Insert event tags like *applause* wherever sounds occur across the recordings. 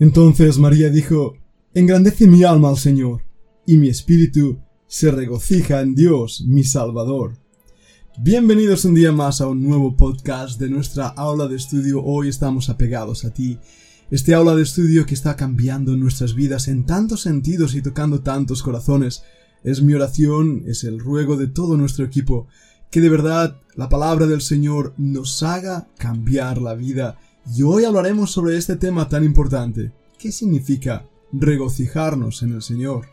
Entonces María dijo, Engrandece mi alma al Señor, y mi espíritu se regocija en Dios, mi Salvador. Bienvenidos un día más a un nuevo podcast de nuestra aula de estudio. Hoy estamos apegados a ti. Este aula de estudio que está cambiando nuestras vidas en tantos sentidos y tocando tantos corazones. Es mi oración, es el ruego de todo nuestro equipo, que de verdad la palabra del Señor nos haga cambiar la vida. Y hoy hablaremos sobre este tema tan importante. ¿Qué significa regocijarnos en el Señor?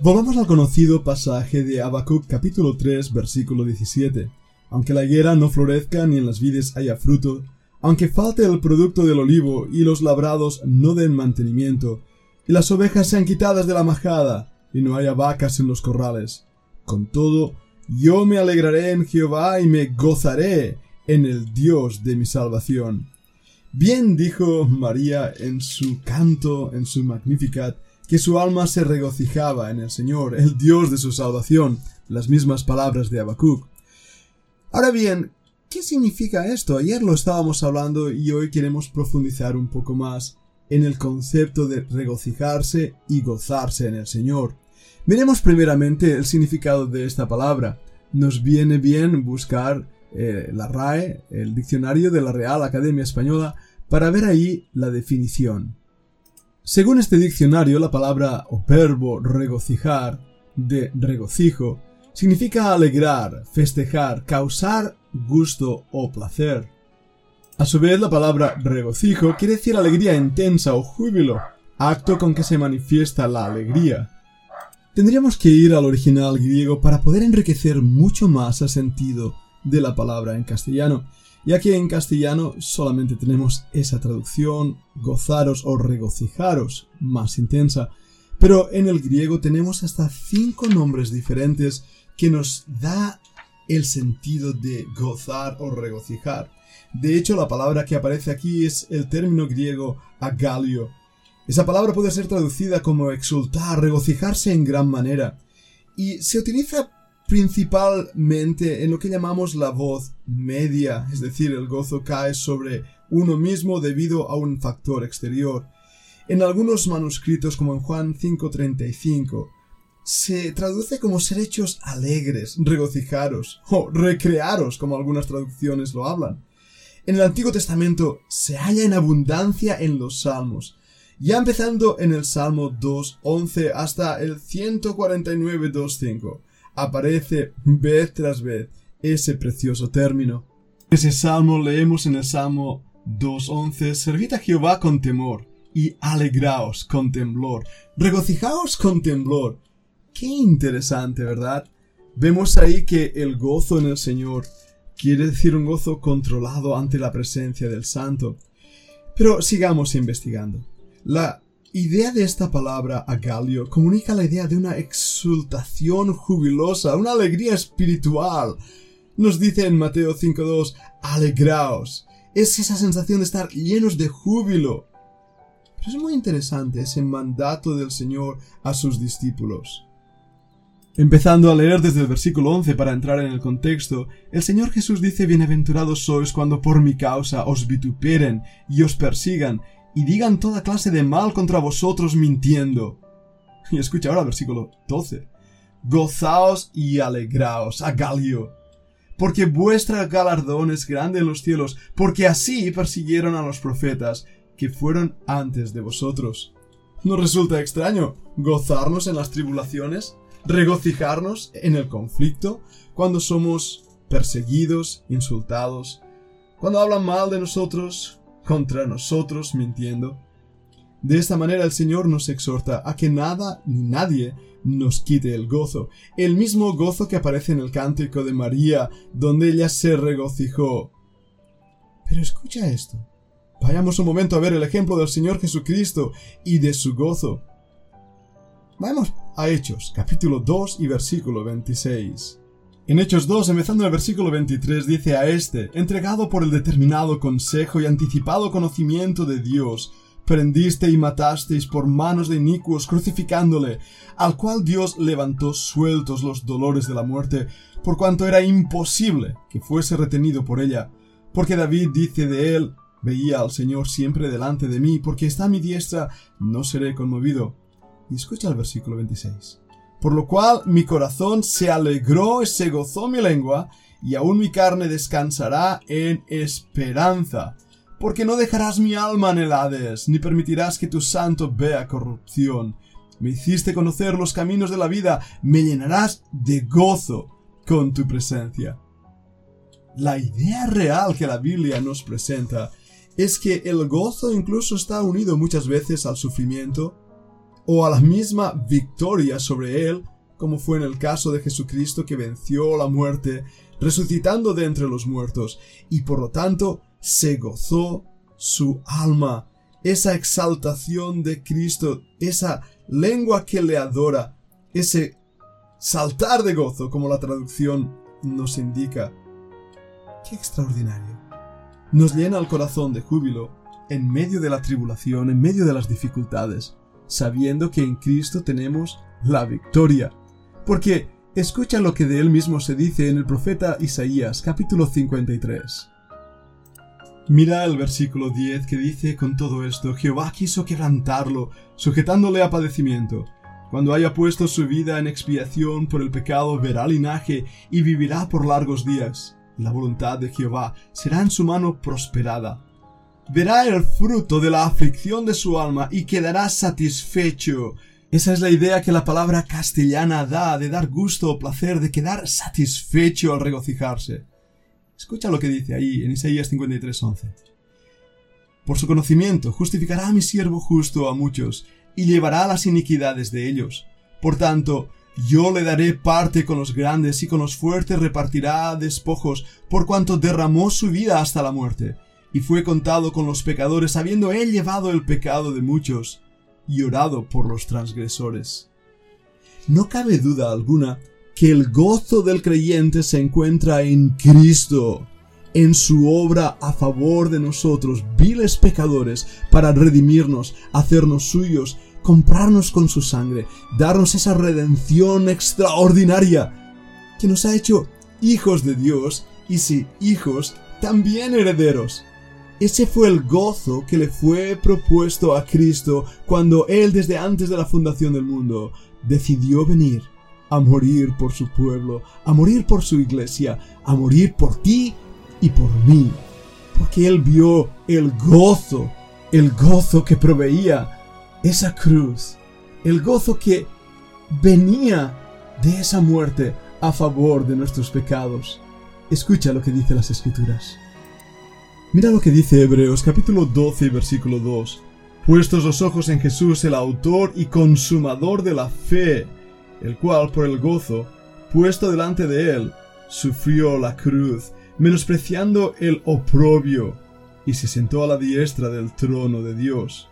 Volvamos al conocido pasaje de Habacuc capítulo 3 versículo 17. Aunque la higuera no florezca ni en las vides haya fruto, aunque falte el producto del olivo y los labrados no den mantenimiento, y las ovejas sean quitadas de la majada, y no haya vacas en los corrales. Con todo, yo me alegraré en Jehová y me gozaré en el Dios de mi salvación. Bien dijo María en su canto, en su Magnificat, que su alma se regocijaba en el Señor, el Dios de su salvación, las mismas palabras de Habacuc. Ahora bien, ¿qué significa esto? Ayer lo estábamos hablando y hoy queremos profundizar un poco más en el concepto de regocijarse y gozarse en el Señor. Miremos primeramente el significado de esta palabra. Nos viene bien buscar eh, la RAE, el diccionario de la Real Academia Española, para ver ahí la definición. Según este diccionario, la palabra o verbo regocijar, de regocijo, significa alegrar, festejar, causar gusto o placer. A su vez, la palabra regocijo quiere decir alegría intensa o júbilo, acto con que se manifiesta la alegría. Tendríamos que ir al original griego para poder enriquecer mucho más el sentido de la palabra en castellano, ya que en castellano solamente tenemos esa traducción, gozaros o regocijaros, más intensa, pero en el griego tenemos hasta cinco nombres diferentes que nos da el sentido de gozar o regocijar. De hecho, la palabra que aparece aquí es el término griego agalio. Esa palabra puede ser traducida como exultar, regocijarse en gran manera, y se utiliza principalmente en lo que llamamos la voz media, es decir, el gozo cae sobre uno mismo debido a un factor exterior. En algunos manuscritos, como en Juan 5:35, se traduce como ser hechos alegres, regocijaros o recrearos, como algunas traducciones lo hablan. En el Antiguo Testamento se halla en abundancia en los salmos, ya empezando en el Salmo 2.11 hasta el 149.2.5 aparece vez tras vez ese precioso término. Ese salmo leemos en el Salmo 2.11, Servid a Jehová con temor y alegraos con temblor, regocijaos con temblor. Qué interesante, ¿verdad? Vemos ahí que el gozo en el Señor quiere decir un gozo controlado ante la presencia del Santo. Pero sigamos investigando. La idea de esta palabra agalio comunica la idea de una exultación jubilosa, una alegría espiritual. Nos dice en Mateo 5.2, alegraos. Es esa sensación de estar llenos de júbilo. Pero es muy interesante ese mandato del Señor a sus discípulos. Empezando a leer desde el versículo 11 para entrar en el contexto, el Señor Jesús dice Bienaventurados sois cuando por mi causa os vituperen y os persigan y digan toda clase de mal contra vosotros mintiendo. *laughs* Y escucha ahora versículo 12. Gozaos y alegraos, Agalio, porque vuestra galardón es grande en los cielos, porque así persiguieron a los profetas que fueron antes de vosotros. ¿No resulta extraño gozarnos en las tribulaciones? ¿Regocijarnos en el conflicto cuando somos perseguidos, insultados? Cuando hablan mal de nosotros, contra nosotros mintiendo. De esta manera el Señor nos exhorta a que nada ni nadie nos quite el gozo, el mismo gozo que aparece en el cántico de María, donde ella se regocijó. Pero escucha esto. Vayamos un momento a ver el ejemplo del Señor Jesucristo y de su gozo. Vamos a Hechos, capítulo 2 y versículo 26. En Hechos 2, empezando en el versículo 23, dice a este, entregado por el determinado consejo y anticipado conocimiento de Dios, prendiste y matasteis por manos de inicuos crucificándole, al cual Dios levantó sueltos los dolores de la muerte, por cuanto era imposible que fuese retenido por ella, porque David dice de él, Veía al Señor siempre delante de mí, porque está a mi diestra, no seré conmovido. Y escucha el versículo 26. Por lo cual mi corazón se alegró y se gozó mi lengua, y aún mi carne descansará en esperanza. Porque no dejarás mi alma en el Hades, ni permitirás que tu santo vea corrupción. Me hiciste conocer los caminos de la vida, me llenarás de gozo con tu presencia. La idea real que la Biblia nos presenta es que el gozo incluso está unido muchas veces al sufrimiento o a la misma victoria sobre él, como fue en el caso de Jesucristo que venció la muerte, resucitando de entre los muertos, y por lo tanto se gozó su alma, esa exaltación de Cristo, esa lengua que le adora, ese saltar de gozo, como la traducción nos indica. ¡Qué extraordinario! Nos llena el corazón de júbilo en medio de la tribulación, en medio de las dificultades, sabiendo que en Cristo tenemos la victoria. Porque escucha lo que de él mismo se dice en el profeta Isaías capítulo 53. Mira el versículo 10 que dice con todo esto, Jehová quiso quebrantarlo, sujetándole a padecimiento. Cuando haya puesto su vida en expiación por el pecado, verá linaje y vivirá por largos días la voluntad de Jehová será en su mano prosperada. Verá el fruto de la aflicción de su alma y quedará satisfecho. Esa es la idea que la palabra castellana da de dar gusto o placer, de quedar satisfecho al regocijarse. Escucha lo que dice ahí en Isaías 53:11. Por su conocimiento justificará a mi siervo justo a muchos, y llevará las iniquidades de ellos. Por tanto, yo le daré parte con los grandes y con los fuertes repartirá despojos, por cuanto derramó su vida hasta la muerte, y fue contado con los pecadores, habiendo él llevado el pecado de muchos, y orado por los transgresores. No cabe duda alguna que el gozo del creyente se encuentra en Cristo, en su obra a favor de nosotros, viles pecadores, para redimirnos, hacernos suyos comprarnos con su sangre, darnos esa redención extraordinaria que nos ha hecho hijos de Dios y si hijos, también herederos. Ese fue el gozo que le fue propuesto a Cristo cuando Él desde antes de la fundación del mundo decidió venir a morir por su pueblo, a morir por su iglesia, a morir por ti y por mí. Porque Él vio el gozo, el gozo que proveía esa cruz, el gozo que venía de esa muerte a favor de nuestros pecados. Escucha lo que dice las escrituras. Mira lo que dice Hebreos capítulo 12 versículo 2. Puestos los ojos en Jesús, el autor y consumador de la fe, el cual por el gozo, puesto delante de él, sufrió la cruz, menospreciando el oprobio, y se sentó a la diestra del trono de Dios.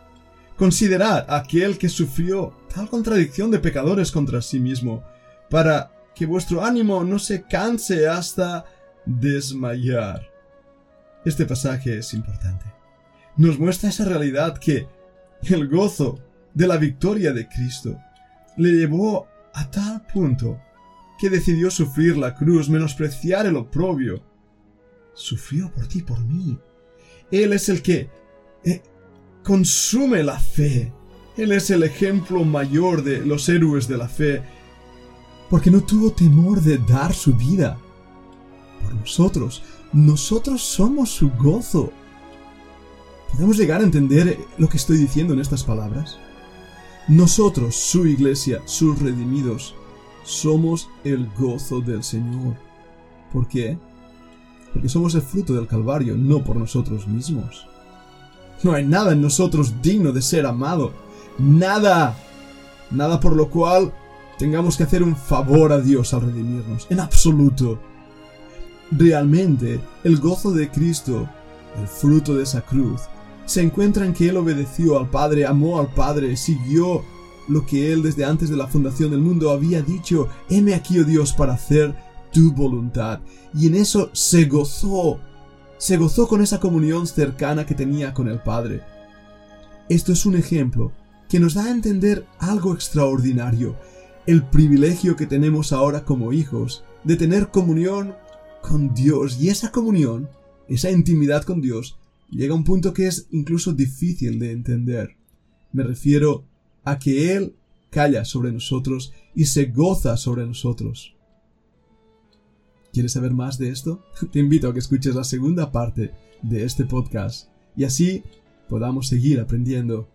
Considerad aquel que sufrió tal contradicción de pecadores contra sí mismo, para que vuestro ánimo no se canse hasta desmayar. Este pasaje es importante. Nos muestra esa realidad que el gozo de la victoria de Cristo le llevó a tal punto que decidió sufrir la cruz, menospreciar el oprobio. Sufrió por ti, por mí. Él es el que eh, consume la fe. Él es el ejemplo mayor de los héroes de la fe, porque no tuvo temor de dar su vida por nosotros. Nosotros somos su gozo. ¿Podemos llegar a entender lo que estoy diciendo en estas palabras? Nosotros, su iglesia, sus redimidos, somos el gozo del Señor. ¿Por qué? Porque somos el fruto del Calvario, no por nosotros mismos. No hay nada en nosotros digno de ser amado. Nada. Nada por lo cual tengamos que hacer un favor a Dios al redimirnos. En absoluto. Realmente, el gozo de Cristo, el fruto de esa cruz, se encuentra en que Él obedeció al Padre, amó al Padre, siguió lo que Él desde antes de la fundación del mundo había dicho, heme aquí, oh Dios, para hacer tu voluntad. Y en eso se gozó se gozó con esa comunión cercana que tenía con el Padre. Esto es un ejemplo que nos da a entender algo extraordinario, el privilegio que tenemos ahora como hijos de tener comunión con Dios y esa comunión, esa intimidad con Dios, llega un punto que es incluso difícil de entender. Me refiero a que Él calla sobre nosotros y se goza sobre nosotros. ¿Quieres saber más de esto? *laughs* Te invito a que escuches la segunda parte de este podcast y así podamos seguir aprendiendo